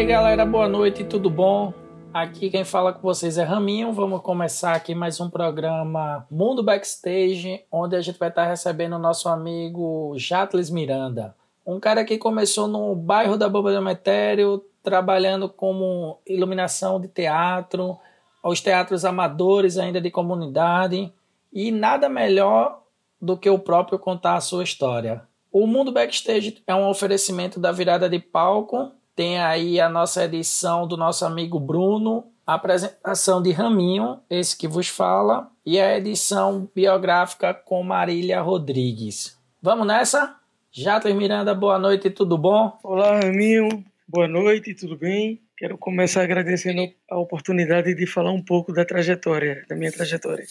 aí, galera, boa noite, tudo bom? Aqui quem fala com vocês é Raminho. Vamos começar aqui mais um programa Mundo Backstage, onde a gente vai estar recebendo o nosso amigo Jatles Miranda. Um cara que começou no bairro da Bomba do Metério, trabalhando como iluminação de teatro, aos teatros amadores ainda de comunidade, e nada melhor do que o próprio contar a sua história. O Mundo Backstage é um oferecimento da virada de palco tem aí a nossa edição do nosso amigo Bruno, a apresentação de Raminho, esse que vos fala, e a edição biográfica com Marília Rodrigues. Vamos nessa? Jato Miranda, boa noite, tudo bom? Olá, Raminho, boa noite, tudo bem? Quero começar agradecendo a oportunidade de falar um pouco da trajetória, da minha trajetória.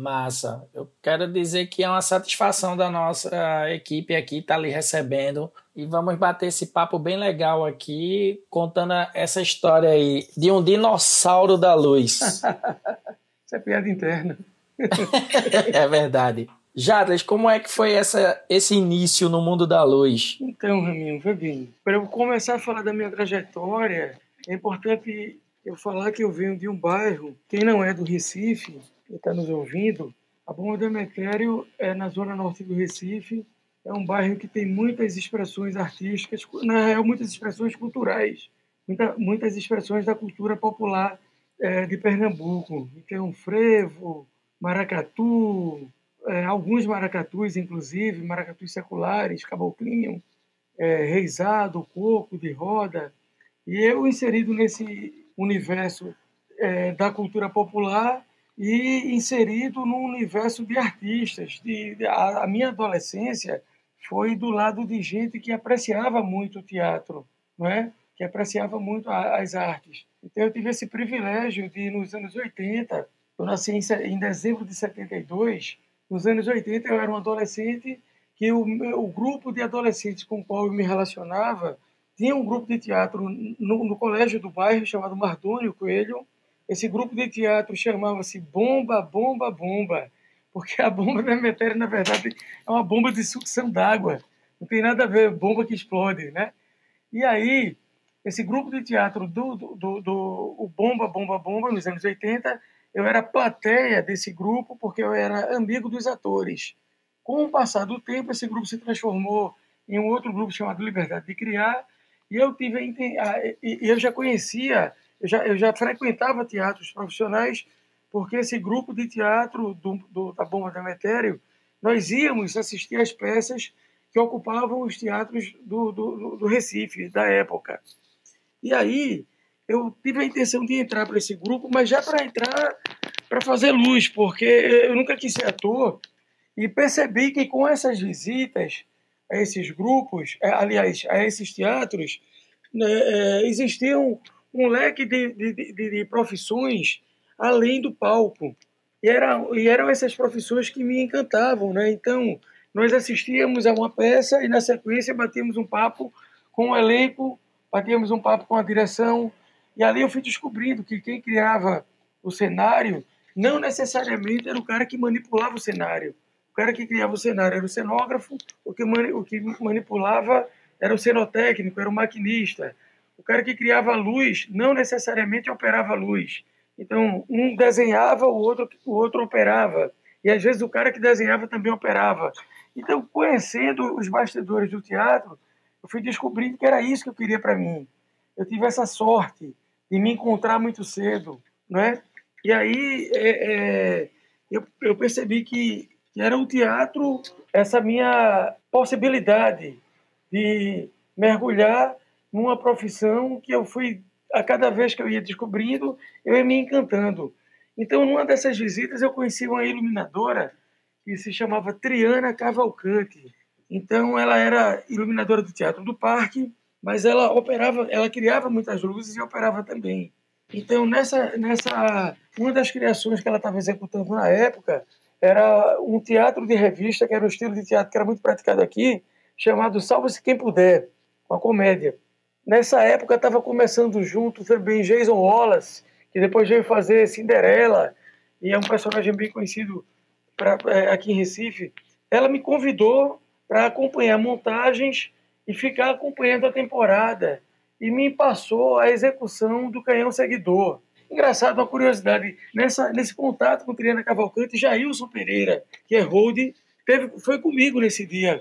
Massa. Eu quero dizer que é uma satisfação da nossa equipe aqui estar tá ali recebendo e vamos bater esse papo bem legal aqui, contando essa história aí de um dinossauro da luz. Isso é piada interna. é verdade. Jadras, como é que foi essa, esse início no mundo da luz? Então, Raminho, foi bem. Para eu começar a falar da minha trajetória, é importante eu falar que eu venho de um bairro, quem não é do Recife, que está nos ouvindo, a Bomba do Emetério é na zona norte do Recife, é um bairro que tem muitas expressões artísticas, na real, muitas expressões culturais, muita, muitas expressões da cultura popular é, de Pernambuco. Então, frevo, maracatu, é, alguns maracatus, inclusive, maracatus seculares, caboclinho, é, reizado, coco, de roda. E eu, inserido nesse universo é, da cultura popular, e inserido no universo de artistas. De, a, a, minha adolescência foi do lado de gente que apreciava muito o teatro, não é? que apreciava muito a, as artes. Então eu tive esse privilégio de, nos anos 80, eu nasci em, em dezembro de 72, nos anos 80 eu era um adolescente que o, o grupo de adolescentes com o qual eu me relacionava tinha um grupo de teatro no, no colégio do bairro chamado Mardônio Coelho, esse grupo de teatro chamava-se Bomba, Bomba, Bomba, porque a bomba da Emetério, na verdade, é uma bomba de sucção d'água. Não tem nada a ver bomba que explode, né? E aí, esse grupo de teatro do, do, do, do o Bomba, Bomba, Bomba, nos anos 80, eu era plateia desse grupo porque eu era amigo dos atores. Com o passar do tempo, esse grupo se transformou em um outro grupo chamado Liberdade de Criar, e eu tive eu já conhecia eu já, eu já frequentava teatros profissionais, porque esse grupo de teatro do, do, da Bomba da Metério, nós íamos assistir às peças que ocupavam os teatros do, do, do Recife, da época. E aí, eu tive a intenção de entrar para esse grupo, mas já para entrar para fazer luz, porque eu nunca quis ser ator e percebi que com essas visitas a esses grupos, aliás, a esses teatros, né, é, existiam um leque de, de, de, de profissões além do palco. E, era, e eram essas profissões que me encantavam, né? Então, nós assistíamos a uma peça e, na sequência, batíamos um papo com o elenco, batíamos um papo com a direção, e ali eu fui descobrindo que quem criava o cenário não necessariamente era o cara que manipulava o cenário. O cara que criava o cenário era o cenógrafo, o que, o que manipulava era o cenotécnico, era o maquinista, o cara que criava luz não necessariamente operava luz. Então, um desenhava, o outro, o outro operava. E às vezes o cara que desenhava também operava. Então, conhecendo os bastidores do teatro, eu fui descobrindo que era isso que eu queria para mim. Eu tive essa sorte de me encontrar muito cedo, não é? E aí é, é, eu, eu percebi que, que era o teatro essa minha possibilidade de mergulhar numa profissão que eu fui, a cada vez que eu ia descobrindo, eu ia me encantando. Então, numa dessas visitas, eu conheci uma iluminadora que se chamava Triana Cavalcante. Então, ela era iluminadora do Teatro do Parque, mas ela operava, ela criava muitas luzes e operava também. Então, nessa, nessa uma das criações que ela estava executando na época era um teatro de revista, que era um estilo de teatro que era muito praticado aqui, chamado Salva-se Quem Puder, com a comédia. Nessa época estava começando junto também Jason Wallace, que depois veio fazer Cinderela, e é um personagem bem conhecido pra, é, aqui em Recife. Ela me convidou para acompanhar montagens e ficar acompanhando a temporada. e me passou a execução do canhão seguidor. Engraçado, uma curiosidade, nessa, nesse contato com Triana Cavalcante, Jailson Pereira, que é hold, teve, foi comigo nesse dia.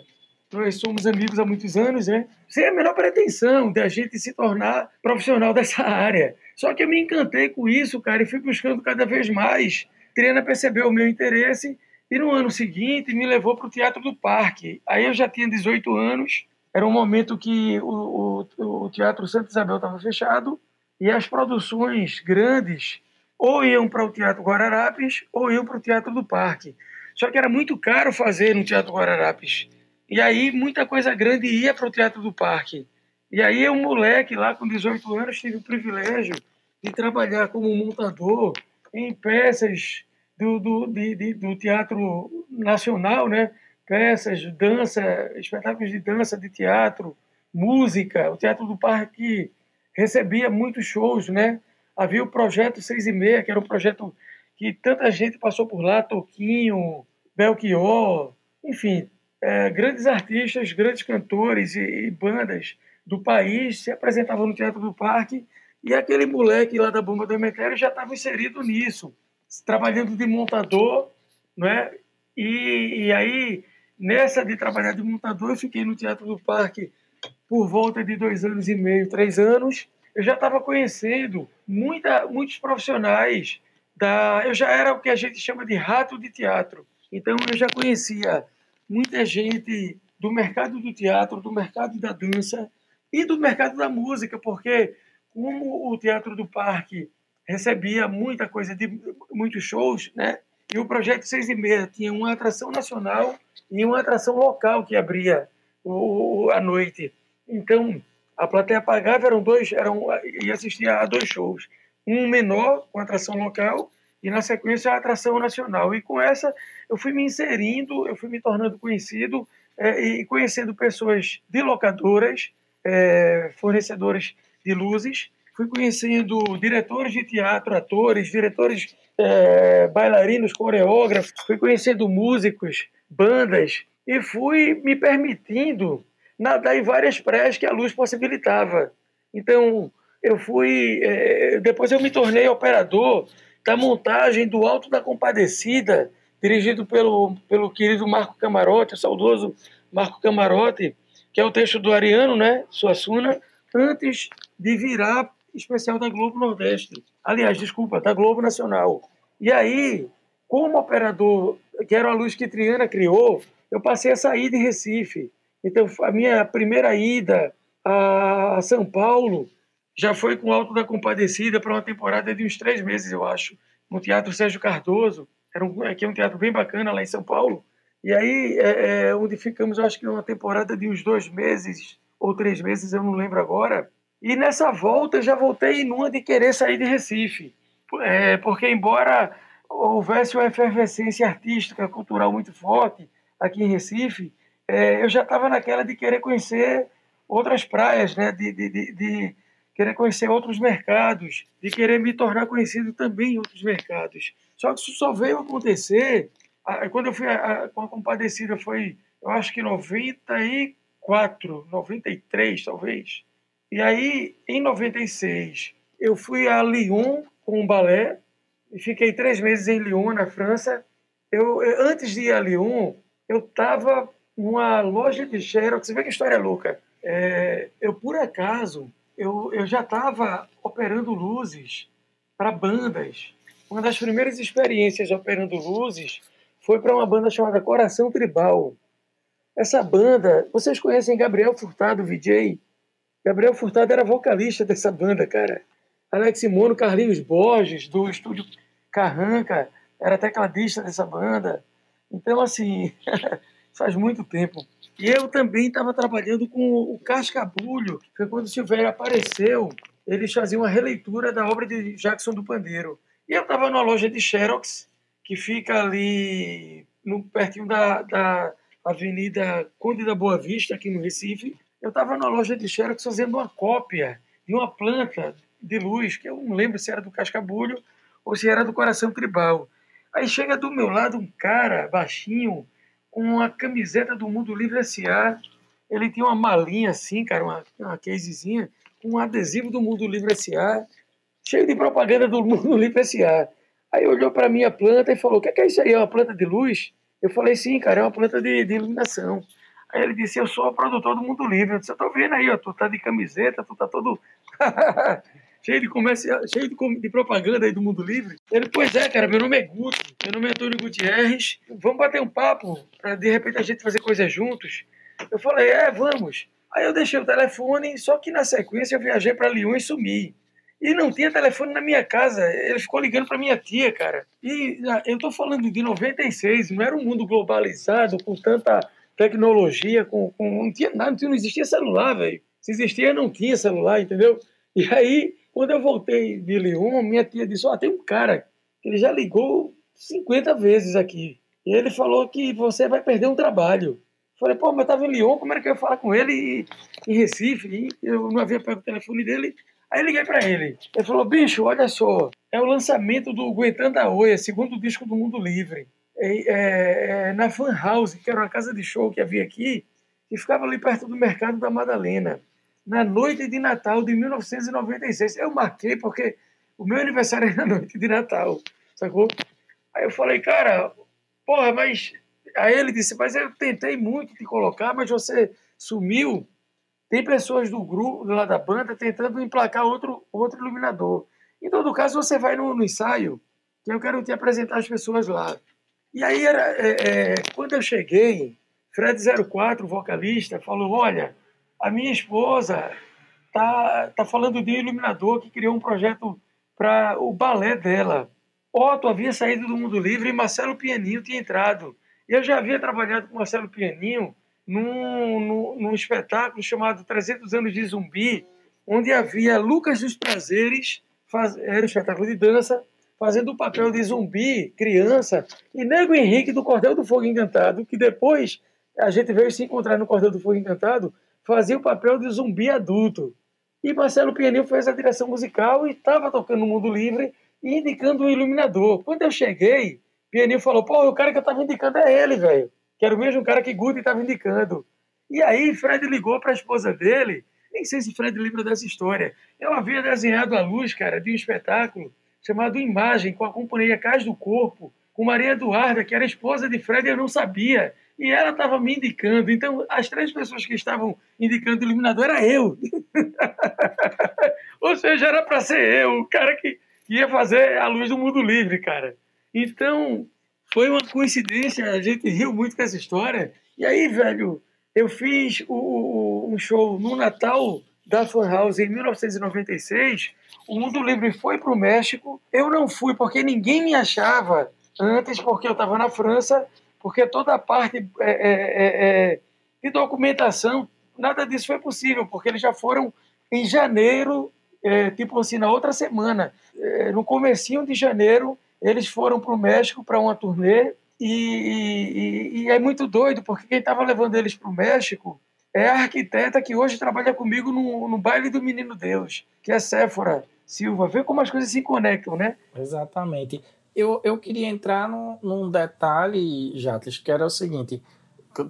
Nós somos amigos há muitos anos, né? Sem a menor pretensão de a gente se tornar profissional dessa área. Só que eu me encantei com isso, cara, e fui buscando cada vez mais. Triana percebeu o meu interesse e no ano seguinte me levou para o Teatro do Parque. Aí eu já tinha 18 anos, era um momento que o, o, o Teatro Santa Isabel estava fechado e as produções grandes ou iam para o Teatro Guararapes ou iam para o Teatro do Parque. Só que era muito caro fazer no Teatro Guararapes. E aí muita coisa grande ia para o Teatro do Parque. E aí um moleque lá com 18 anos tive o privilégio de trabalhar como montador em peças do, do, de, de, do Teatro Nacional, né? peças, dança, espetáculos de dança, de teatro, música. O Teatro do Parque recebia muitos shows, né? Havia o projeto Seis e Meia, que era um projeto que tanta gente passou por lá, Toquinho, Belchior, enfim, é, grandes artistas, grandes cantores e, e, bandas do país se apresentavam no Teatro do Parque e aquele moleque lá da Bomba do Emetério já estava inserido nisso, trabalhando de montador, né? E, e aí, nessa de trabalhar de montador, eu fiquei no Teatro do Parque por volta de dois anos e meio, três anos, eu já estava conhecendo muita, muitos profissionais da. Eu já era o que a gente chama de rato de teatro. Então eu já conhecia muita gente do mercado do teatro, do mercado da dança e do mercado da música, porque como o Teatro do Parque recebia muita coisa de muitos shows, né? E o projeto Seis e Meia tinha uma atração nacional e uma atração local que abria o, a noite. Então, a plateia pagava, eram dois, eram, e assistia a dois shows. Um menor, com atração local, e na sequência a atração nacional. E com essa eu fui me inserindo, eu fui me tornando conhecido é, e conhecendo pessoas de locadoras, é, fornecedores de luzes, fui conhecendo diretores de teatro, atores, diretores, é, bailarinos, coreógrafos, fui conhecendo músicos, bandas, e fui me permitindo nadar em várias praias que a luz possibilitava. Então, eu fui. É, depois eu me tornei operador da montagem do Alto da Compadecida, dirigido pelo, pelo querido Marco Camarote, o saudoso Marco Camarote, que é o texto do Ariano, né, Suassuna, antes de virar especial da Globo Nordeste. Aliás, desculpa, da Globo Nacional. E aí, como operador, que era a luz que Triana criou, eu passei a sair de Recife. Então, a minha primeira ida a São Paulo já foi com o Alto da Compadecida para uma temporada de uns três meses, eu acho, no Teatro Sérgio Cardoso. Era um, aqui é um teatro bem bacana lá em São Paulo. E aí, é, é, onde ficamos, acho que uma temporada de uns dois meses ou três meses, eu não lembro agora. E nessa volta, já voltei numa de querer sair de Recife. É, porque, embora houvesse uma efervescência artística, cultural muito forte aqui em Recife, é, eu já estava naquela de querer conhecer outras praias, né? De, de, de, de, querer conhecer outros mercados, de querer me tornar conhecido também em outros mercados. Só que isso só veio acontecer quando eu fui a, a, com a Compadecida foi, eu acho que 94, 93 talvez. E aí, em 96, eu fui a Lyon com um balé e fiquei três meses em Lyon, na França. Eu, antes de ir a Lyon, eu estava uma loja de Xerox, você vê que história louca. É, eu, por acaso, eu, eu já estava operando luzes para bandas. Uma das primeiras experiências operando luzes foi para uma banda chamada Coração Tribal. Essa banda, vocês conhecem Gabriel Furtado, VJ? Gabriel Furtado era vocalista dessa banda, cara. Alex Mono, Carlinhos Borges, do estúdio Carranca, era tecladista dessa banda. Então, assim, faz muito tempo. E eu também estava trabalhando com o Cascabulho, foi quando o Silvério apareceu, eles faziam uma releitura da obra de Jackson do Pandeiro. E eu estava numa loja de Xerox, que fica ali no, pertinho da, da Avenida Conde da Boa Vista, aqui no Recife. Eu estava na loja de Xerox fazendo uma cópia de uma planta de luz, que eu não lembro se era do Cascabulho ou se era do Coração Tribal. Aí chega do meu lado um cara baixinho, uma camiseta do Mundo Livre S.A. Ele tinha uma malinha assim, cara, uma, uma casezinha, um adesivo do Mundo Livre S.A., cheio de propaganda do Mundo Livre S.A. Aí olhou para minha planta e falou: O que, que é isso aí? É uma planta de luz? Eu falei: Sim, cara, é uma planta de, de iluminação. Aí ele disse: Eu sou o produtor do Mundo Livre. Eu disse: Eu tô vendo aí, ó, tu tá de camiseta, tu tá todo. cheio de cheio de, de, propaganda aí do Mundo Livre. Ele, pois é, cara, meu nome é Guto, meu nome é Antônio Gutierrez. Vamos bater um papo para de repente a gente fazer coisas juntos. Eu falei, é, vamos. Aí eu deixei o telefone, só que na sequência eu viajei para Lyon e sumi. E não tinha telefone na minha casa. Ele ficou ligando para minha tia, cara. E ah, eu tô falando de 96, não era um mundo globalizado, com tanta tecnologia, com, com não tinha nada, não existia celular, velho. Se existia, não tinha celular, entendeu? E aí, quando eu voltei de Lyon, minha tia disse: Ó, oh, tem um cara que ele já ligou 50 vezes aqui. E ele falou que você vai perder um trabalho. Falei, pô, mas eu tava em Lyon, como era que eu ia falar com ele em Recife? E eu não havia pego o telefone dele. Aí liguei para ele. Ele falou, bicho, olha só, é o lançamento do Guentanda a Oia, segundo disco do Mundo Livre. É, é, na Fan House, que era uma casa de show que havia aqui, que ficava ali perto do Mercado da Madalena, na noite de Natal de 1996. Eu marquei porque o meu aniversário era na noite de Natal, sacou? Aí eu falei, cara, porra, mas Aí ele disse, mas eu tentei muito te colocar, mas você sumiu. Tem pessoas do grupo, lá da banda, tentando emplacar outro, outro iluminador. Em todo caso, você vai no, no ensaio, que eu quero te apresentar as pessoas lá. E aí, era, é, é, quando eu cheguei, Fred04, vocalista, falou, olha, a minha esposa tá, tá falando de um iluminador que criou um projeto para o balé dela. Otto havia saído do Mundo Livre e Marcelo Pianinho tinha entrado. Eu já havia trabalhado com Marcelo Pianinho num, num, num espetáculo chamado 300 Anos de Zumbi, onde havia Lucas dos Prazeres, faz, era um espetáculo de dança, fazendo o papel de zumbi, criança, e Nego Henrique do Cordel do Fogo Encantado, que depois a gente veio se encontrar no Cordel do Fogo Encantado, fazia o papel de zumbi adulto. E Marcelo Pianinho fez a direção musical e estava tocando no Mundo Livre e indicando um iluminador. Quando eu cheguei, Pianinho falou, pô, o cara que eu tava indicando é ele, velho. Que era o mesmo cara que Guti tava indicando. E aí Fred ligou para a esposa dele, nem sei se Fred lembra dessa história. Eu havia desenhado a luz, cara, de um espetáculo chamado Imagem, com a companhia Cais do Corpo, com Maria Eduarda, que era esposa de Fred, eu não sabia. E ela estava me indicando. Então, as três pessoas que estavam indicando o iluminador era eu. Ou seja, era para ser eu, o cara que ia fazer a luz do mundo livre, cara. Então, foi uma coincidência, a gente riu muito com essa história. E aí, velho, eu fiz o, um show no Natal da Fan House em 1996. O Mundo Livre foi para o México. Eu não fui porque ninguém me achava antes, porque eu estava na França, porque toda a parte é, é, é, é, de documentação, nada disso foi possível, porque eles já foram em janeiro, é, tipo assim, na outra semana. No comecinho de janeiro, eles foram para o México para uma turnê e, e, e, é muito doido, porque quem estava levando eles para o México é a arquiteta que hoje trabalha comigo no, no baile do Menino Deus, que é Séfora Silva. Vê como as coisas se conectam, né? Exatamente. Eu, eu queria entrar num, num detalhe, Jatles, que era o seguinte: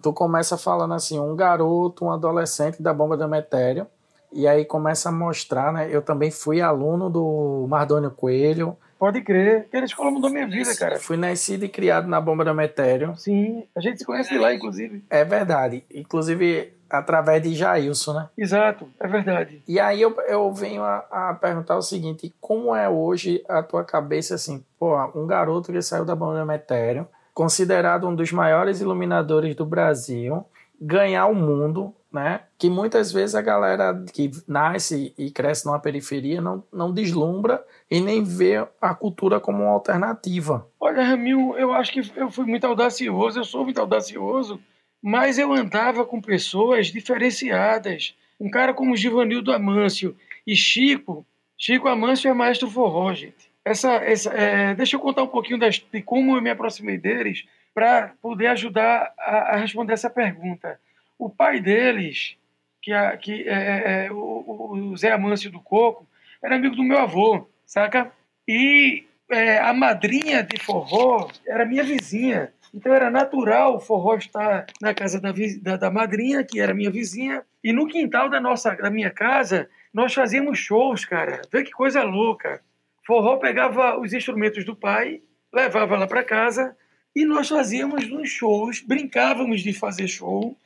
tu começa falando assim, um garoto, um adolescente da bomba do Metério, e aí começa a mostrar, né? Eu também fui aluno do Mardônio Coelho, Pode crer. Aquela escola mudou minha vida, cara. Fui nascido e criado na Bomba do Metério. Sim, a gente se conhece de lá, inclusive. É verdade. Inclusive, através de Jailson, né? Exato, é verdade. E aí eu, eu venho a, a, perguntar o seguinte: como é hoje a tua cabeça, assim, pô, um garoto que saiu da Bomba do Metério, considerado um dos maiores iluminadores do Brasil, ganhar o mundo né? Que muitas vezes a galera que nasce e cresce numa periferia não, não deslumbra e nem vê a cultura como uma alternativa. Olha, Ramil, eu acho que eu fui muito audacioso, eu sou muito audacioso, mas eu andava com pessoas diferenciadas. Um cara como Givanildo Amâncio e Chico, Chico Amâncio é maestro forró, gente. Essa, essa, é, deixa eu contar um pouquinho das, de como eu me aproximei deles para poder ajudar a, a responder essa pergunta. O pai deles, que, é, que é, é, é o, o, Zé Amâncio do Coco, era amigo do meu avô, saca? E é, a madrinha de forró era minha vizinha. Então era natural o forró estar na casa da, da, da, madrinha, que era minha vizinha, e no quintal da nossa da minha casa nós fazíamos shows, cara. Vê que coisa louca. Forró pegava os instrumentos do pai, levava lá para casa e nós fazíamos uns shows, brincávamos de fazer show.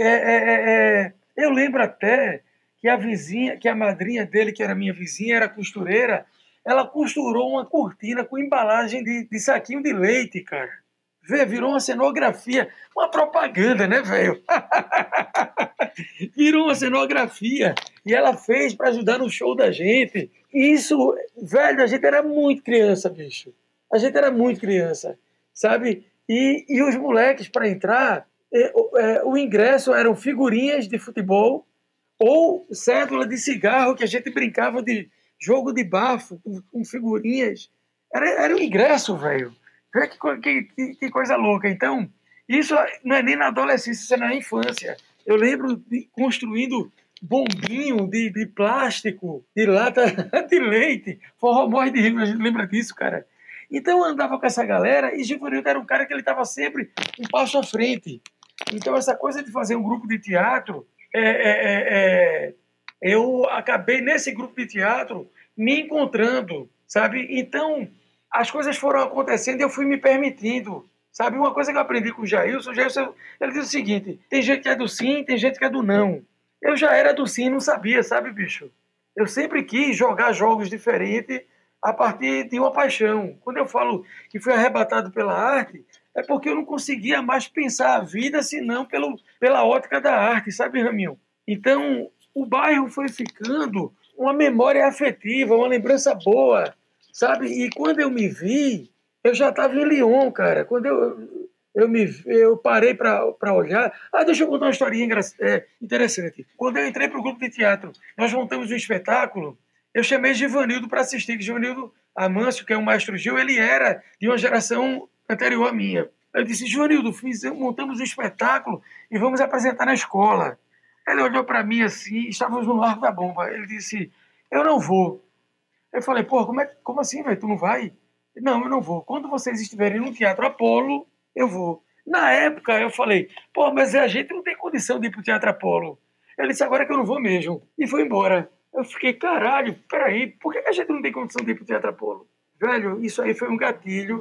É, é, é, é, eu lembro até que a vizinha, que a madrinha dele, que era minha vizinha, era costureira, ela costurou uma cortina com embalagem de, de saquinho de leite, cara. Vê, virou uma cenografia, uma propaganda, né, velho? virou uma cenografia. E ela fez para ajudar no show da gente. Isso, velho, a gente era muito criança, bicho. A gente era muito criança, sabe? E, e os moleques, para entrar, o ingresso eram figurinhas de futebol ou cédula de cigarro que a gente brincava de jogo de bafo com, figurinhas. Era, era um ingresso, velho. Que, que, que, coisa louca. Então, isso não é nem na adolescência, isso é na infância. Eu lembro de construindo bombinho de, de plástico, de lata de leite. Forró morre de rir, a gente lembra disso, cara. Então eu andava com essa galera e Givanildo era um cara que ele estava sempre um passo à frente. Então essa coisa de fazer um grupo de teatro, é, é, é, é eu acabei nesse grupo de teatro me encontrando, sabe? Então, as coisas foram acontecendo e eu fui me permitindo, sabe? Uma coisa que eu aprendi com o Jailson, o Jailson, ele diz o seguinte, tem gente que é do sim, tem gente que é do não. Eu já era do sim não sabia, sabe, bicho? Eu sempre quis jogar jogos diferentes a partir de uma paixão. Quando eu falo que fui arrebatado pela arte, é porque eu não conseguia mais pensar a vida senão pelo, pela ótica da arte, sabe, Raminho? Então, o bairro foi ficando uma memória afetiva, uma lembrança boa, sabe? E quando eu me vi, eu já estava em Lyon, cara. Quando eu, eu, me, eu parei para olhar. Ah, deixa eu contar uma historinha é, interessante. Quando eu entrei para o grupo de teatro, nós montamos um espetáculo. Eu chamei Givanildo para assistir. Givanildo Amâncio, que é o maestro Gil, ele era de uma geração anterior à minha. Eu disse, Givanildo, montamos um espetáculo e vamos apresentar na escola. Ele olhou para mim assim, estávamos no Largo da Bomba. Ele disse: Eu não vou. Eu falei: Pô, como, é, como assim, velho? Tu não vai? Não, eu não vou. Quando vocês estiverem no Teatro Apolo, eu vou. Na época, eu falei: Pô, mas a gente não tem condição de ir para o Teatro Apolo. Ele disse: Agora é que eu não vou mesmo. E foi embora. Eu fiquei: Caralho, peraí, por que a gente não tem condição de ir para o Teatro Apolo? Velho, isso aí foi um gatilho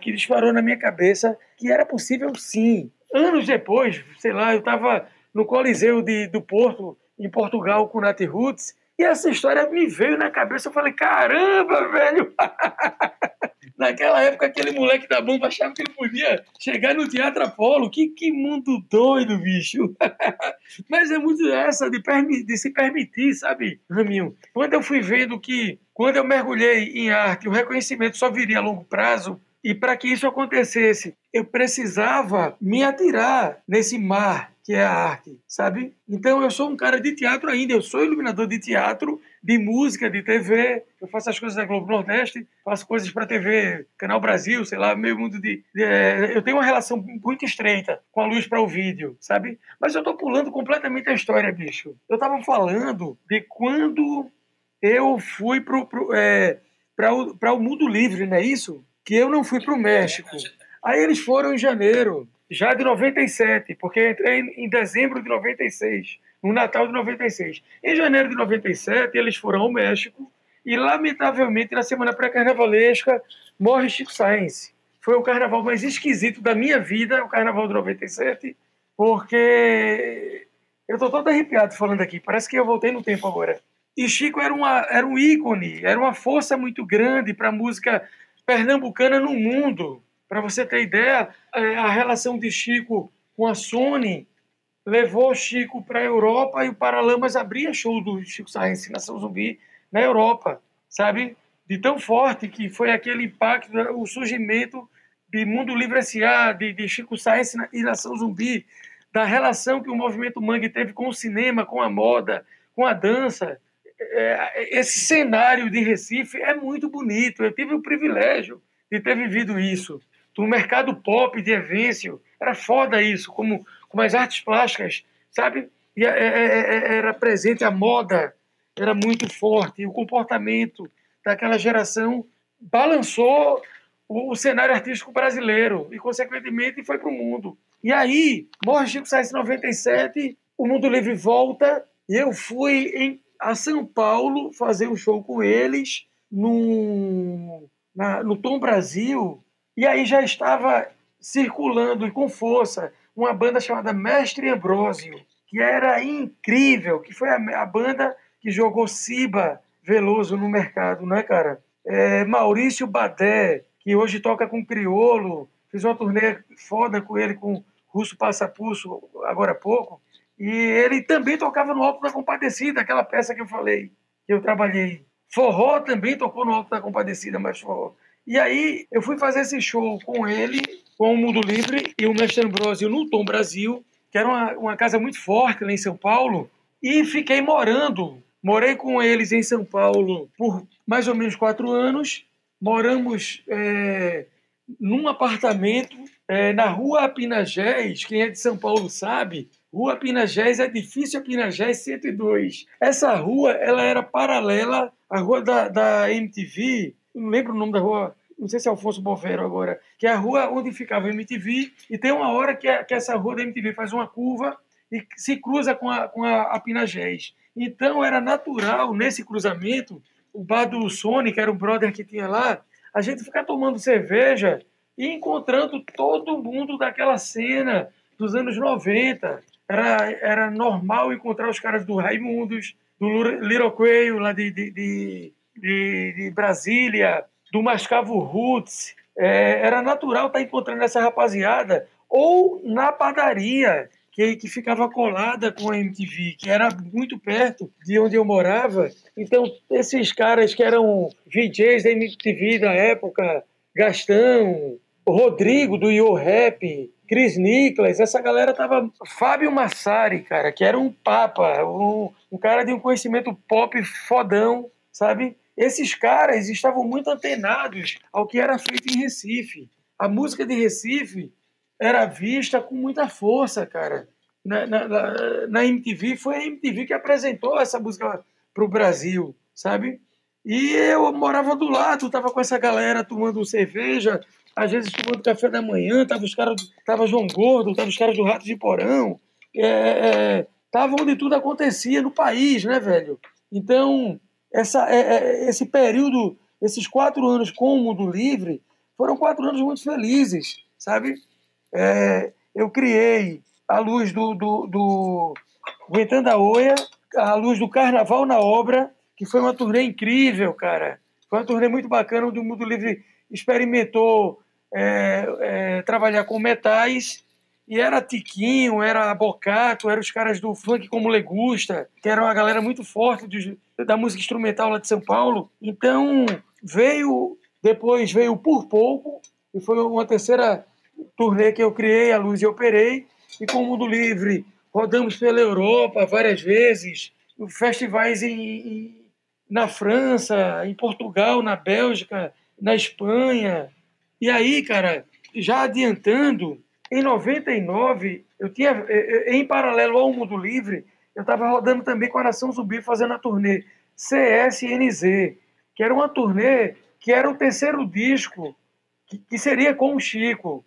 que disparou na minha cabeça que era possível sim. Anos depois, sei lá, eu estava no Coliseu de, do Porto, em Portugal, com o Nat Roots. E essa história me veio na cabeça. Eu falei, caramba, velho! Naquela época, aquele moleque da bomba achava que ele podia chegar no Teatro Apolo. Que, que mundo doido, bicho! Mas é muito essa de, de se permitir, sabe, Raminho? Quando eu fui vendo que, quando eu mergulhei em arte, o reconhecimento só viria a longo prazo, e para que isso acontecesse, eu precisava me atirar nesse mar que é a arte, sabe? Então eu sou um cara de teatro ainda, eu sou iluminador de teatro, de música, de TV, eu faço as coisas da Globo Nordeste, faço coisas para TV, Canal Brasil, sei lá, meio mundo de, é, eu tenho uma relação muito estreita com a luz para o vídeo, sabe? Mas eu tô pulando completamente a história, bicho. Eu tava falando de quando eu fui pro, pro é, para o, o mundo livre, não é isso? Que eu não fui para o México. Aí eles foram em janeiro já de 97, porque eu entrei em dezembro de 96, no Natal de 96. Em janeiro de 97, eles foram ao México e, lamentavelmente, na semana pré-carnavalesca, morre Chico Sainz. Foi o carnaval mais esquisito da minha vida, o carnaval de 97, porque eu estou todo arrepiado falando aqui, parece que eu voltei no tempo agora. E Chico era, uma, era um ícone, era uma força muito grande para a música pernambucana no mundo. Para você ter ideia, é, a relação de Chico com a Sony levou Chico para a Europa e o Paralamas abria show do Chico Sainz Nação Zumbi na Europa, sabe? De tão forte que foi aquele impacto, o surgimento de Mundo Livre S.A., de, de Chico Sainz e Nação Zumbi, da relação que o movimento Mangue teve com o cinema, com a moda, com a dança. É, esse cenário de Recife é muito bonito. Eu tive o privilégio de ter vivido isso do mercado pop de Evencio. Era foda isso, como, como as artes plásticas, sabe? E é, é, era presente a moda, era muito forte. E o comportamento daquela geração balançou o, o cenário artístico brasileiro e, consequentemente, foi para o mundo. E aí, morre Chico Sainz em 97, o Mundo Livre volta e eu fui em a São Paulo fazer um show com eles no, na, no Tom Brasil, e aí já estava circulando e com força uma banda chamada Mestre Ambrósio, que era incrível, que foi a, a banda que jogou Siba Veloso no mercado, não é, cara? É, Maurício Badé, que hoje toca com Criolo, fiz uma turnê foda com ele, com Russo Passapulso, agora há pouco, e ele também tocava no Alto da Compadecida, aquela peça que eu falei, que eu trabalhei. Forró também tocou no Alto da Compadecida, mas forró. E aí eu fui fazer esse show com ele, com o Mundo Livre e o Mestre Ambrosio no Tom Brasil, que era uma, uma casa muito forte lá em São Paulo, e fiquei morando. Morei com eles em São Paulo por mais ou menos quatro anos. Moramos é, num apartamento é, na rua Apinagés, quem é de São Paulo sabe, Rua Pinagés, edifício Pinagés 102. Essa rua ela era paralela à rua da, da MTV, não lembro o nome da rua, não sei se é Alfonso Bovero agora, que é a rua onde ficava a MTV, e tem uma hora que, a, que essa rua da MTV faz uma curva e se cruza com a, com a, a Pinagés. Então era natural, nesse cruzamento, o bar do Sony, que era um brother que tinha lá, a gente ficar tomando cerveja e encontrando todo mundo daquela cena dos anos 90 era, era normal encontrar os caras do Raimundos, do Little Coelho, lá de, de, de, de Brasília, do Mascavo Roots. É, era natural estar encontrando essa rapaziada, ou na padaria, que, que ficava colada com a MTV, que era muito perto de onde eu morava. Então, esses caras que eram VJs da MTV da época, Gastão, Rodrigo do Yo Rap, Chris Nicholas, essa galera tava. Fábio Massari, cara, que era um papa, um, um cara de um conhecimento pop fodão, sabe? Esses caras estavam muito antenados ao que era feito em Recife. A música de Recife era vista com muita força, cara. Na, na, na MTV, foi a MTV que apresentou essa música para o Brasil, sabe? E eu morava do lado, tava com essa galera tomando cerveja, às vezes tomando café da manhã, tava os caras, tava João Gordo, tava os caras do Rato de Porão, é, é, tava onde tudo acontecia no país, né, velho? Então, essa, é, é, esse período, esses quatro anos com o Mundo Livre, foram quatro anos muito felizes, sabe? É, eu criei a luz do, do, do Aguentando a Oia, a luz do Carnaval na Obra, que foi uma turnê incrível, cara. Foi uma turnê muito bacana, onde o Mundo Livre experimentou é, é, trabalhar com metais. E era Tiquinho, era Bocato, eram os caras do funk como Legusta, que era uma galera muito forte de, da música instrumental lá de São Paulo. Então veio, depois veio Por Pouco, e foi uma terceira turnê que eu criei, a Luz e Operei, e com o Mundo Livre rodamos pela Europa várias vezes, festivais em, em, na França, em Portugal, na Bélgica, na Espanha, e aí, cara, já adiantando, em 99, eu tinha, eh, eh, em paralelo ao Mundo Livre, eu estava rodando também com a Nação Zumbi fazendo a turnê CSNZ, que era uma turnê que era o terceiro disco, que, que seria com o Chico,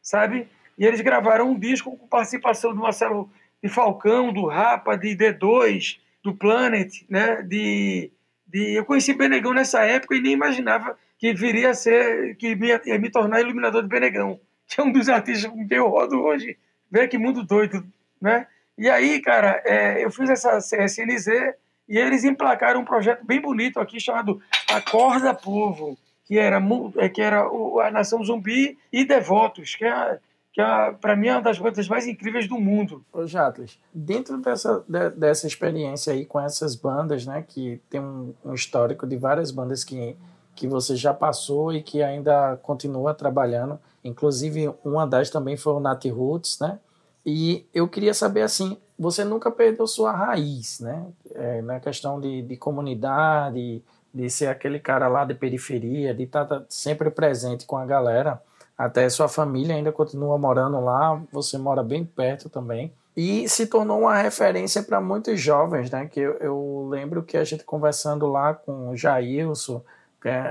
sabe? E eles gravaram um disco com participação do Marcelo de Falcão, do Rapa, de D2, do Planet, né? De, de... Eu conheci Benegão nessa época e nem imaginava que viria a ser, que ia, ia me tornar iluminador de Benegão, que é um dos artistas com quem eu rodo hoje. Vê que mundo doido, né? E aí, cara, é, eu fiz essa CSNZ e eles emplacaram um projeto bem bonito aqui chamado Acorda Povo, que era, é, que era a Nação Zumbi e Devotos, que é, que é para mim é uma das bandas mais incríveis do mundo. Ô Jatles, dentro dessa, de, dessa experiência aí com essas bandas, né, que tem um, um histórico de várias bandas que que você já passou e que ainda continua trabalhando. Inclusive, uma das também foi o Nat Roots, né? E eu queria saber, assim, você nunca perdeu sua raiz, né? É, na questão de, de comunidade, de ser aquele cara lá de periferia, de estar tá, tá sempre presente com a galera. Até sua família ainda continua morando lá, você mora bem perto também. E se tornou uma referência para muitos jovens, né? Que eu, eu, lembro que a gente conversando lá com o Jailson,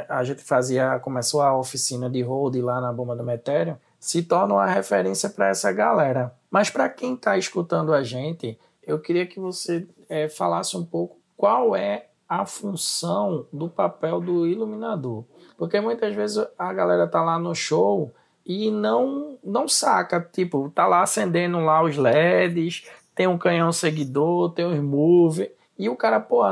a gente fazia, começou a oficina de hold lá na Bomba do Metério, se torna uma referência para essa galera. Mas para quem está escutando a gente, eu queria que você é, falasse um pouco qual é a função do papel do iluminador. Porque muitas vezes a galera tá lá no show e não não saca, tipo, tá lá acendendo lá os LEDs, tem um canhão seguidor, tem um smooth, e o cara, pô,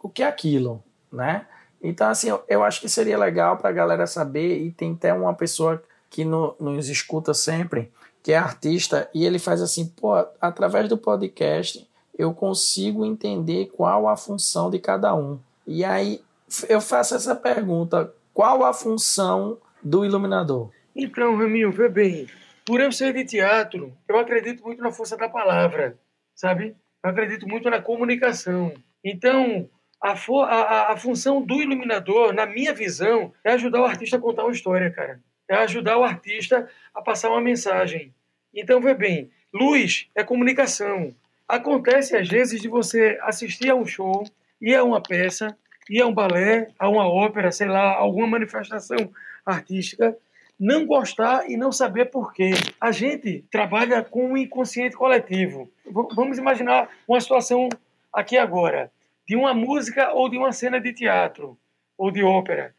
o que é aquilo, né? Então, assim, eu, acho que seria legal para a galera saber, e tem até uma pessoa que no, nos escuta sempre, que é artista, e ele faz assim, pô, através do podcast eu consigo entender qual a função de cada um. E aí eu faço essa pergunta: qual a função do iluminador? Então, Raminho, vê bem. Por eu ser de teatro, eu acredito muito na força da palavra, sabe? Eu acredito muito na comunicação. Então, a, a, a função do iluminador, na minha visão, é ajudar o artista a contar uma história, cara. É ajudar o artista a passar uma mensagem. Então, vê bem, luz é comunicação. Acontece às vezes de você assistir a um show, ir a uma peça, ir a um balé, a uma ópera, sei lá, alguma manifestação artística, não gostar e não saber por quê. A gente trabalha com o inconsciente coletivo. Vamos imaginar uma situação aqui agora, de uma música ou de uma cena de teatro ou de ópera.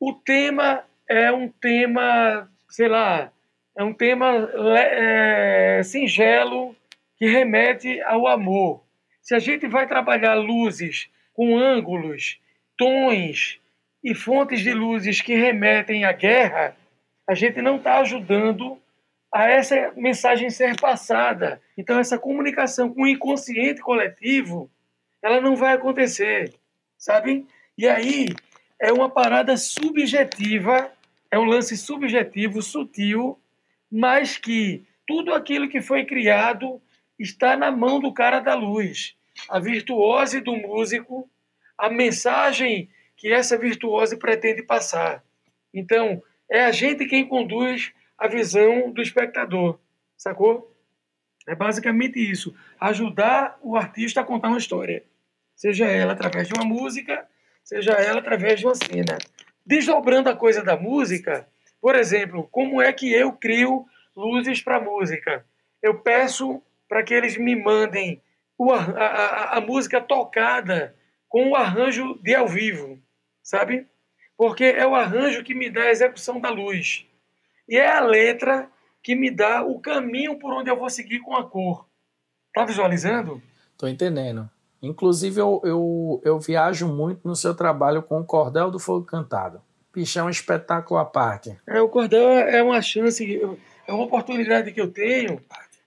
O tema é um tema, sei lá, é um tema é, singelo, que remete ao amor. Se a gente vai trabalhar luzes com ângulos, tons e fontes de luzes que remetem à guerra, a gente não está ajudando a essa mensagem ser passada. Então, essa comunicação com o inconsciente coletivo, ela não vai acontecer, sabe? E aí é uma parada subjetiva, é um lance subjetivo, sutil, mas que tudo aquilo que foi criado está na mão do cara da luz. A virtuose do músico, a mensagem que essa virtuose pretende passar. Então, é a gente quem conduz a visão do espectador, sacou? É basicamente isso. Ajudar o artista a contar uma história. Seja ela através de uma música, seja ela através de uma cena. Desdobrando a coisa da música, por exemplo, como é que eu crio luzes para música? Eu peço para que eles me mandem a, a, a música tocada com o arranjo de ao vivo, sabe? Porque é o arranjo que me dá a execução da luz. E é a letra que me dá o caminho por onde eu vou seguir com a cor. Tá visualizando? Tô entendendo. Inclusive, eu, eu, eu viajo muito no seu trabalho com o Cordel do Fogo Cantado. Pichão é um espetáculo à parte. É, o Cordel é uma chance, é uma oportunidade que eu tenho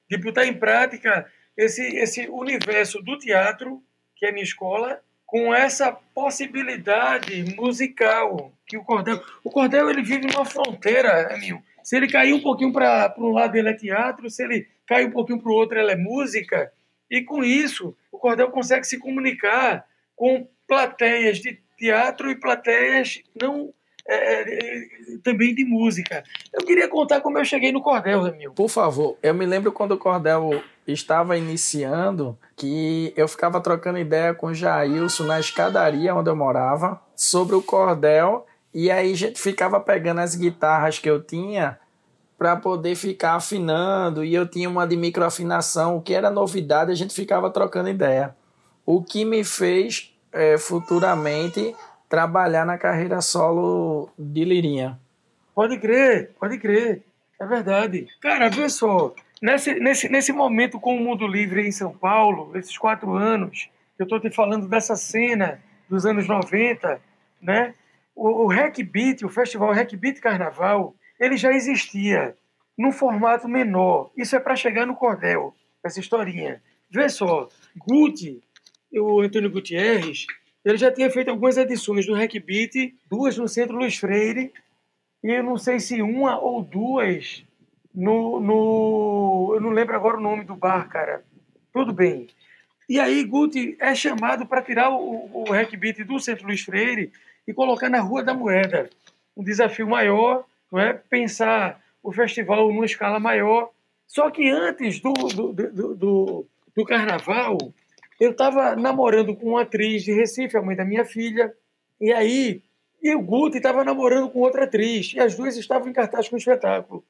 de botar em prática esse, esse universo do teatro, que é minha escola, com essa possibilidade musical que o cordel. O cordel ele vive numa fronteira, Emil. Se ele cair um pouquinho para um lado, ele é teatro, se ele cair um pouquinho para o outro, ele é música. E com isso, o cordel consegue se comunicar com plateias de teatro e plateias não é, é, também de música. Eu queria contar como eu cheguei no Cordel, Ramil. Por favor, eu me lembro quando o Cordel estava iniciando que eu ficava trocando ideia com o Jailson na escadaria onde eu morava sobre o Cordel e aí a gente ficava pegando as guitarras que eu tinha para poder ficar afinando e eu tinha uma de microafinação, o que era novidade, a gente ficava trocando ideia. O que me fez é, futuramente trabalhar na carreira solo de Lirinha. Pode crer, pode crer. É verdade. Cara, vê só. Nesse, nesse, nesse momento com o Mundo Livre em São Paulo, esses quatro anos, eu estou te falando dessa cena dos anos 90, né? O, o Hack Beat, o festival Hack Beat Carnaval, ele já existia num formato menor. Isso é para chegar no cordel, essa historinha. Vê só, Guti, o Antônio Gutierrez, ele já tinha feito algumas edições do Hack Beat, duas no Centro Luiz Freire, e eu não sei se uma ou duas no, no. Eu não lembro agora o nome do bar, cara. Tudo bem. E aí, Guti é chamado para tirar o, o Hack Beat do Centro Luiz Freire e colocar na Rua da Moeda. Um desafio maior, não é? Pensar o festival numa escala maior. Só que antes do, do, do, do, do carnaval, eu estava namorando com uma atriz de Recife, a mãe da minha filha, e aí e o Guti estava namorando com outra atriz, e as duas estavam em cartaz com o espetáculo.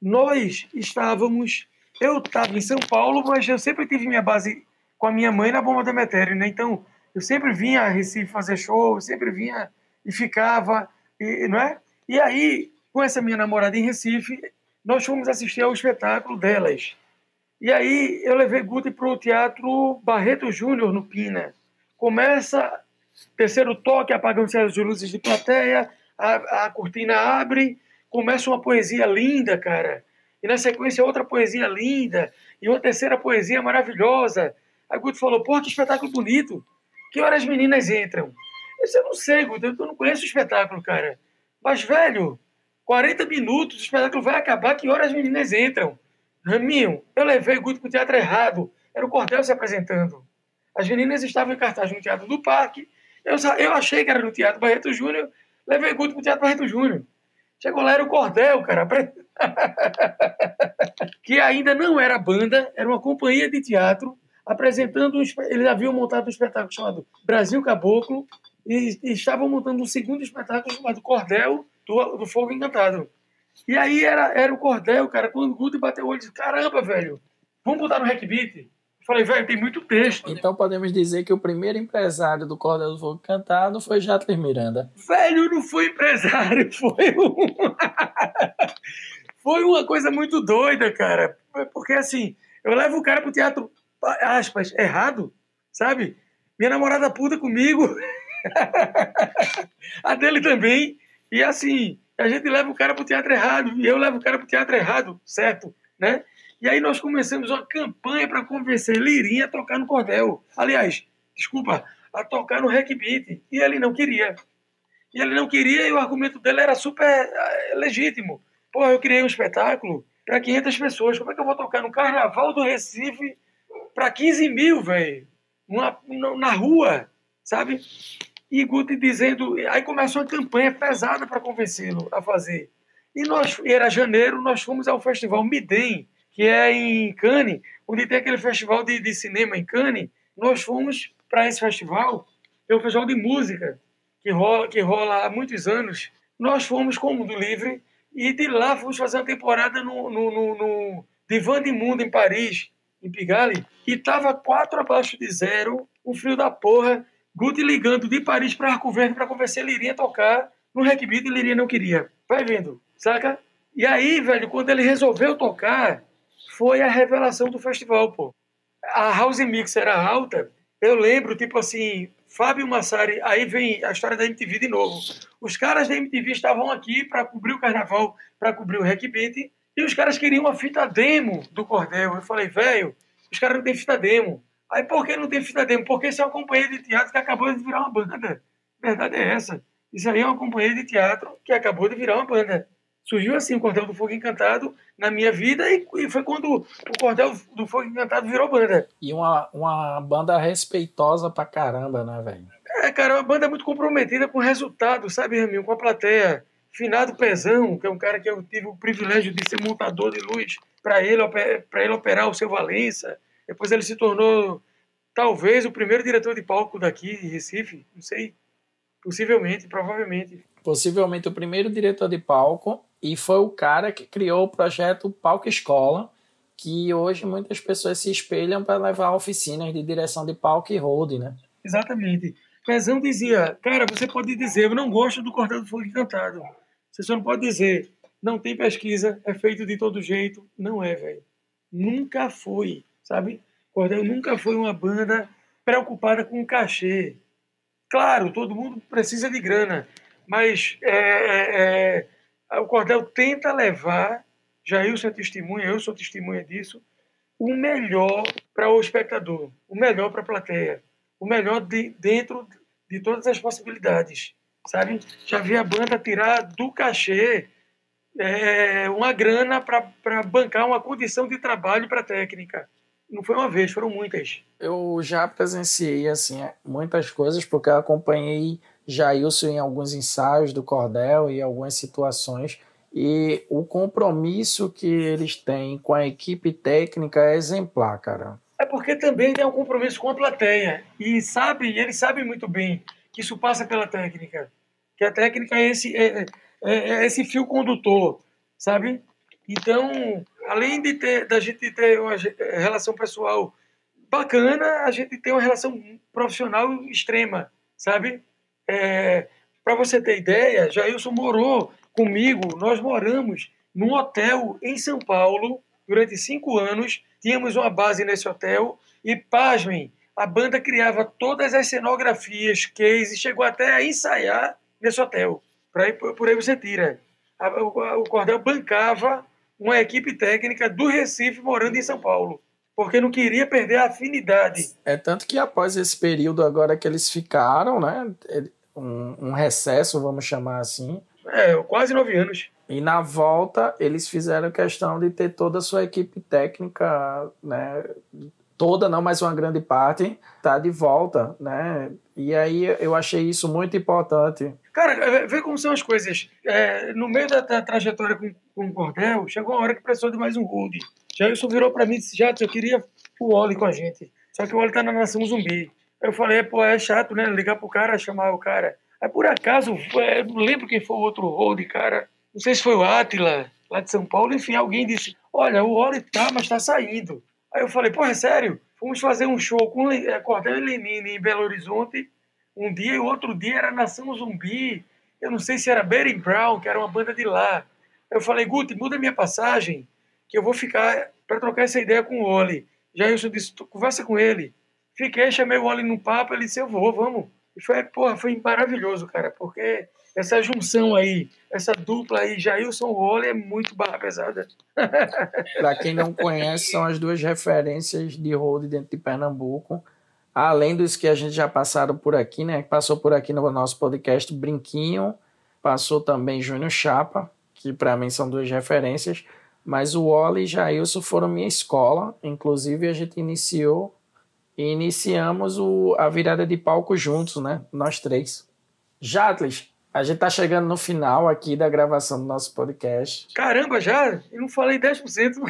Nós estávamos, eu estava em São Paulo, mas eu sempre tive minha base com a minha mãe na Bomba da Metério, né? Então, Eu sempre vinha a Recife fazer show, sempre vinha e ficava, e, não é? E aí, com essa minha namorada em Recife, nós fomos assistir ao espetáculo delas. E aí eu levei Guti para o Teatro Barreto Júnior, no Pina. Começa, terceiro toque, apagam-se as luzes de plateia, a, a cortina abre, começa uma poesia linda, cara. E na sequência outra poesia linda, e uma terceira poesia maravilhosa. Aí Guto falou, pô, que espetáculo bonito. Que horas as meninas entram? Eu não sei, eu não conheço o espetáculo, cara. Mas, velho, 40 minutos, o espetáculo vai acabar, que horas as meninas entram? Raminho, eu levei Guto para o teatro errado. Era o Cordel se apresentando. As meninas estavam em cartaz no Teatro do Parque. Eu, eu achei que era no Teatro Barreto Júnior. Levei Guto para o Teatro Barreto Júnior. Chegou lá, era o Cordel, cara. que ainda não era banda, era uma companhia de teatro apresentando. Um, eles haviam montado um espetáculo chamado Brasil Caboclo e, e estavam montando um segundo espetáculo chamado Cordel do, do Fogo Encantado. E aí era, era o Cordel, cara, quando o Guto bateu o olho, disse, caramba, velho, vamos botar no Hackbeat? Eu falei, velho, tem muito texto. Então podemos dizer que o primeiro empresário do Cordel do Fogo Cantado foi Jatler Miranda. Velho, não foi empresário, foi um... foi uma coisa muito doida, cara. Porque assim, eu levo o cara pro teatro, aspas, errado, sabe? Minha namorada puta comigo. a dele também. E assim, a gente leva o cara para o teatro errado, e eu levo o cara para o teatro errado, certo? Né? E aí nós começamos uma campanha para convencer Lirinha a tocar no cordel. Aliás, desculpa, a tocar no beat. E ele não queria. E ele não queria e o argumento dele era super eh, legítimo. Pô, eu criei um espetáculo para 500 pessoas. Como é que eu vou tocar no Carnaval do Recife para 15 mil, velho? Na rua, sabe? E Guti dizendo. Aí começou uma campanha pesada para convencê-lo a fazer. E nós, era janeiro, nós fomos ao festival Midem, que é em Cannes, onde tem aquele festival de, de cinema em Cannes. Nós fomos para esse festival, é um festival de música, que rola, que rola há muitos anos. Nós fomos com o Mundo Livre e de lá fomos fazer uma temporada no, no, no, no Divan de Mundo, em Paris, em Pigalle, e estava quatro abaixo de zero, um frio da porra, Guti ligando de Paris para Arco Verde para convencer Lirinha a tocar no Beat e Lirinha não queria. Vai vendo, saca? E aí, velho, quando ele resolveu tocar, foi a revelação do festival, pô. A house mix era alta. Eu lembro, tipo assim, Fábio Massari, aí vem a história da MTV de novo. Os caras da MTV estavam aqui para cobrir o carnaval, para cobrir o Beat, e os caras queriam uma fita demo do Cordel. Eu falei, velho, os caras não têm fita demo. Aí por que não tem fita demo? Porque isso é uma companhia de teatro que acabou de virar uma banda. A verdade é essa. Isso aí é uma companhia de teatro que acabou de virar uma banda. Surgiu assim o Cordel do Fogo Encantado na minha vida e, e foi quando o Cordel do Fogo Encantado virou banda. E uma, uma banda respeitosa pra caramba, né, velho? É, cara, uma banda muito comprometida com o resultado, sabe, Raminho? Com a plateia. Finado Pezão, que é um cara que eu tive o privilégio de ser montador de luz para ele, pra ele operar o seu Valença depois ele se tornou, talvez, o primeiro diretor de palco daqui de Recife. Não sei. Possivelmente, provavelmente. Possivelmente o primeiro diretor de palco e foi o cara que criou o projeto Palco Escola, que hoje muitas pessoas se espelham para levar oficinas de direção de palco e hold, né? Exatamente. Pezão dizia, cara, você pode dizer, eu não gosto do Cordel do Fogo Encantado. Você só não pode dizer, não tem pesquisa, é feito de todo jeito. Não é, velho. Nunca foi sabe? Cordel nunca foi uma banda preocupada com cachê. Claro, todo mundo precisa de grana, mas é, é, é, o Cordel tenta levar, Jailson é testemunha, eu sou testemunha disso, o melhor para o espectador, o melhor para a plateia, o melhor de, dentro de todas as possibilidades, sabe? Já vi a banda tirar do cachê é, uma grana para bancar uma condição de trabalho para técnica não foi uma vez, foram muitas. Eu já presenciei assim muitas coisas porque eu acompanhei Jailson em alguns ensaios do Cordel e algumas situações e o compromisso que eles têm com a equipe técnica é exemplar, cara. É porque também tem um compromisso com a plateia e sabe, eles sabem muito bem que isso passa pela técnica, que a técnica é esse é, é, é esse fio condutor, sabe? Então além de ter, da gente ter uma relação pessoal bacana, a gente tem uma relação profissional extrema, sabe? É, Para você ter ideia, Jailson morou comigo, nós moramos num hotel em São Paulo durante cinco anos, tínhamos uma base nesse hotel e, pasmem, a banda criava todas as cenografias, cases, chegou até a ensaiar nesse hotel. Por aí, por aí você tira. O Cordel bancava uma equipe técnica do Recife morando em São Paulo porque não queria perder a afinidade. É tanto que após esse período agora que eles ficaram, né, um, um recesso, vamos chamar assim. É, quase nove anos. E na volta eles fizeram questão de ter toda a sua equipe técnica, né, toda não, mas uma grande parte tá de volta, né? E aí eu achei isso muito importante. Cara, vê como são as coisas. É, no meio da, trajetória com, com o Cordel, chegou uma hora que precisou de mais um hold. Jailson virou para mim e disse, Jato, eu queria o Oli com a gente. Só que o Oli tá na Nação Zumbi. Eu falei, pô, é chato, né? Ligar pro cara, chamar o cara. Aí por acaso, é, não lembro quem foi o outro hold, cara. Não sei se foi o Atila, lá de São Paulo. Enfim, alguém disse, olha, o Oli tá, mas tá saindo. Aí eu falei, pô, é sério? Fomos fazer um show com é, Cordel e Lenine em Belo Horizonte. Um dia e o outro dia era Nação Zumbi. Eu não sei se era Betty Brown, que era uma banda de lá. Eu falei, Guti, muda minha passagem que eu vou ficar para trocar essa ideia com o Oli. Jailson disse, conversa com ele. Fiquei, chamei o Oli no papo, ele disse, eu vou, vamos. E foi, porra, foi maravilhoso, cara, porque essa junção aí, essa dupla aí, Jailson Oli, é muito barra pesada. para quem não conhece, são as duas referências de road dentro de Pernambuco. Além dos que a gente já passaram por aqui, né? Passou por aqui no nosso podcast Brinquinho, passou também Júnior Chapa, que para mim são duas referências. Mas o Wally e Jailson foram minha escola, inclusive a gente iniciou e iniciamos o, a virada de palco juntos, né? Nós três. Jatles, a gente tá chegando no final aqui da gravação do nosso podcast. Caramba, já? Eu não falei 10%.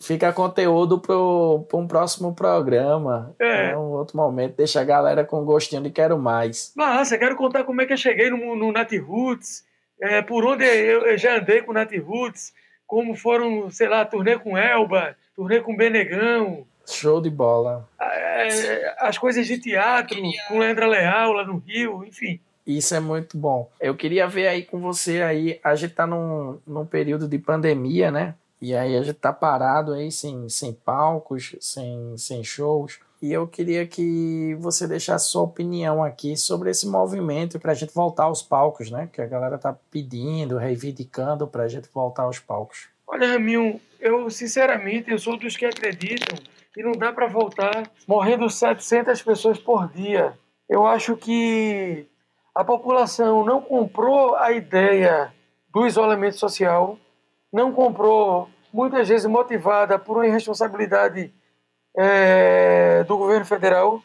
Fica conteúdo para um próximo programa. É. Né? Um outro momento. Deixa a galera com gostinho de quero mais. Nossa, quero contar como é que eu cheguei no, no Nat Roots é, por onde eu, eu, já andei com Nat Roots, como foram, sei lá, turnê com Elba, turnê com Benegão. Show de bola. É, as coisas de teatro, com Leandra Leal lá no Rio, enfim. Isso é muito bom. Eu queria ver aí com você aí, a gente tá num, num período de pandemia, né? E aí a gente tá parado aí sem, sem palcos, sem, sem shows. E eu queria que você deixasse sua opinião aqui sobre esse movimento para a gente voltar aos palcos, né? Que a galera tá pedindo, reivindicando para a gente voltar aos palcos. Olha, Raminho, eu sinceramente eu sou dos que acreditam que não dá para voltar morrendo 700 pessoas por dia. Eu acho que a população não comprou a ideia do isolamento social, não comprou, muitas vezes motivada por uma irresponsabilidade é, do governo federal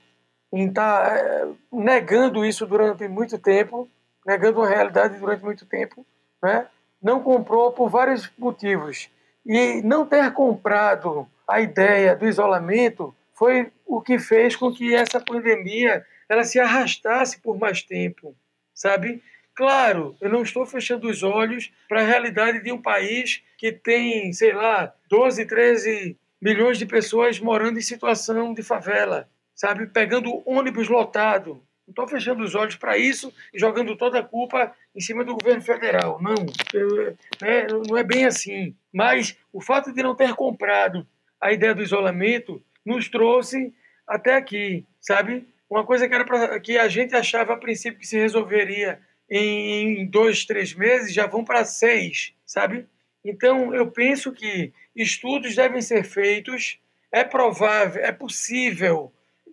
em estar tá, é, negando isso durante muito tempo, negando a realidade durante muito tempo, né? não comprou por vários motivos. E não ter comprado a ideia do isolamento foi o que fez com que essa pandemia ela se arrastasse por mais tempo, sabe? Claro, eu não estou fechando os olhos para a realidade de um país que tem, sei lá, 12, 13 milhões de pessoas morando em situação de favela, sabe? Pegando ônibus lotado. Não estou fechando os olhos para isso e jogando toda a culpa em cima do governo federal. Não, eu, é, não é bem assim. Mas o fato de não ter comprado a ideia do isolamento nos trouxe até aqui, sabe? Uma coisa que, era pra, que a gente achava a princípio que se resolveria em dois, três meses, já vão para seis, sabe? Então, eu penso que estudos devem ser feitos, é provável, é possível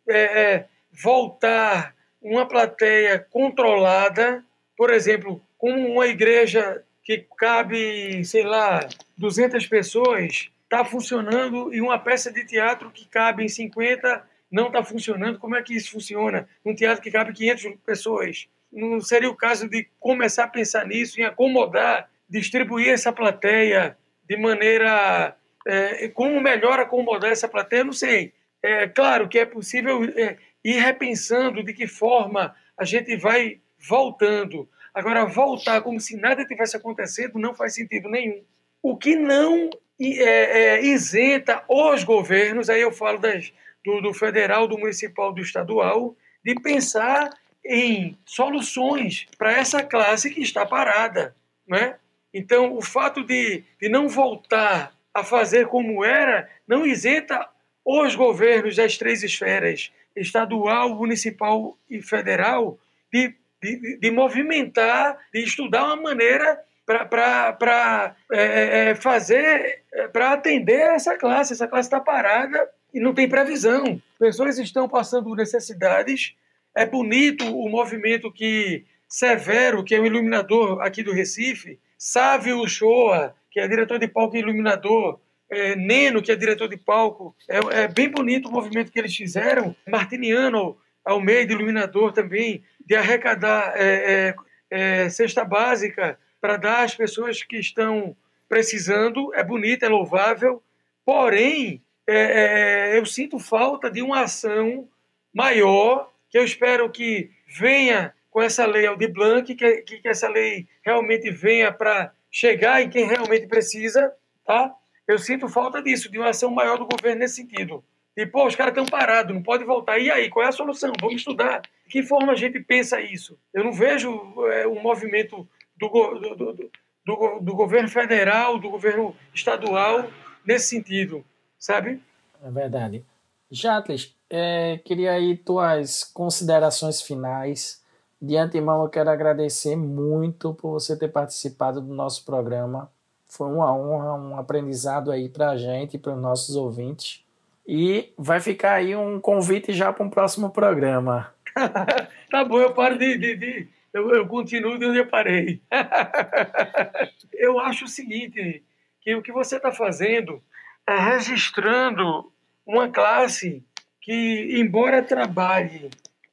é, é, voltar uma plateia controlada, por exemplo, como uma igreja que cabe, sei lá, 200 pessoas, está funcionando e uma peça de teatro que cabe em 50 não está funcionando. Como é que isso funciona? Um teatro que cabe 500 pessoas. Não seria o caso de começar a pensar nisso, em acomodar distribuir essa plateia de maneira. É, como melhor acomodar essa plateia, não sei. É claro que é possível é, ir repensando de que forma a gente vai voltando. Agora, voltar como se nada tivesse acontecendo não faz sentido nenhum. O que não é, é, isenta os governos, aí eu falo das, do, do federal, do municipal, do estadual, de pensar em soluções para essa classe que está parada. Né? Então, o fato de, de não voltar a fazer como era não isenta os governos das três esferas, estadual, municipal e federal, de, de, de movimentar, de estudar uma maneira para é, é, fazer, é, para atender essa classe. Essa classe está parada e não tem previsão. Pessoas estão passando necessidades. É bonito o movimento que Severo, que é o iluminador aqui do Recife, Sávio Uchoa, que é diretor de palco e iluminador, é, Neno, que é diretor de palco. É, é, bem bonito o movimento que eles fizeram. Martiniano Almeida, iluminador também, de arrecadar é, é, é cesta básica para dar às pessoas que estão precisando. É bonito, é louvável. Porém, é, eu sinto falta de uma ação maior, que eu espero que venha com essa lei Aldir Blanc, que, que, que essa lei realmente venha para chegar em quem realmente precisa, tá? Eu sinto falta disso, de uma ação maior do governo nesse sentido. E, pô, os caras estão parados, não pode voltar. E aí, qual é a solução? Vamos estudar. De que forma a gente pensa isso? Eu não vejo é, um movimento do, do, do, do, do governo federal, do governo estadual, nesse sentido, sabe? É verdade. Jatles, é, queria aí tuas considerações finais. De antemão, eu quero agradecer muito por você ter participado do nosso programa. Foi uma honra, um aprendizado aí para a gente para os nossos ouvintes. E vai ficar aí um convite já para um próximo programa. tá bom, eu paro de. de, de eu, eu, continuo de onde eu parei. eu acho o seguinte: que o que você está fazendo é registrando uma classe que, embora trabalhe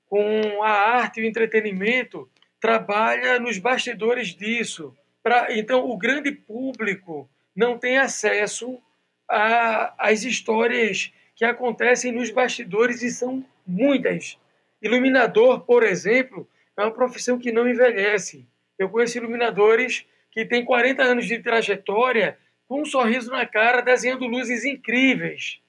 com a arte e o entretenimento, trabalha nos bastidores disso. Pra, então, o grande público não tem acesso às histórias que acontecem nos bastidores e são muitas. Iluminador, por exemplo, é uma profissão que não envelhece. Eu conheço iluminadores que têm 40 anos de trajetória com um sorriso na cara, desenhando luzes incríveis,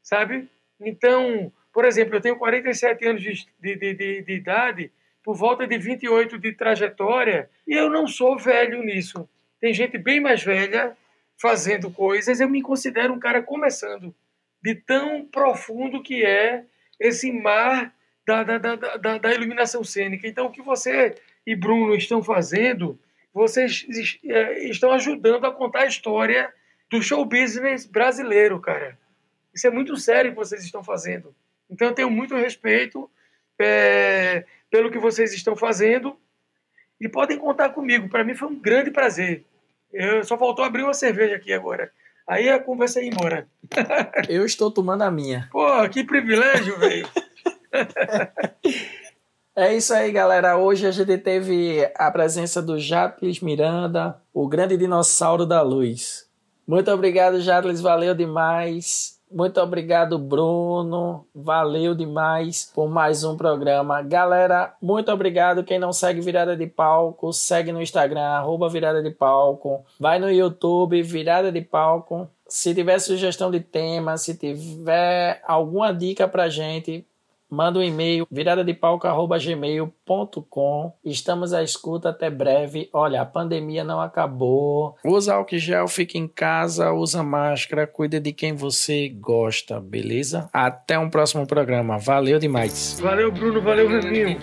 sabe? Então, por exemplo, eu tenho 47 anos de, de, de, de idade, por volta de 28 de trajetória, e eu não sou velho nisso. Tem gente bem mais velha fazendo coisas, eu me considero um cara começando, de tão profundo que é esse mar da, da, da, da, da iluminação cênica. Então, o que você e Bruno estão fazendo, vocês é, estão ajudando a contar a história do show business brasileiro, cara. Isso é muito sério que vocês estão fazendo. Então, eu tenho muito respeito é, pelo que vocês estão fazendo e podem contar comigo. Para mim foi um grande prazer. Eu só faltou abrir uma cerveja aqui agora. Aí a conversa ia embora. Eu estou tomando a minha. Pô, que privilégio, velho. É isso aí, galera. Hoje a gente teve a presença do Jacques Miranda, o grande dinossauro da luz. Muito obrigado, Jacques. Valeu demais. Muito obrigado, Bruno. Valeu demais por mais um programa. Galera, muito obrigado. Quem não segue Virada de Palco, segue no Instagram, arroba Virada de Palco. Vai no YouTube, Virada de Palco. Se tiver sugestão de tema, se tiver alguma dica pra gente, manda um e-mail viradadepalco.gmail.com Estamos à escuta até breve. Olha, a pandemia não acabou. Usa álcool gel, fica em casa, usa máscara, cuida de quem você gosta, beleza? Até um próximo programa. Valeu demais. Valeu, Bruno. Valeu, Reninho.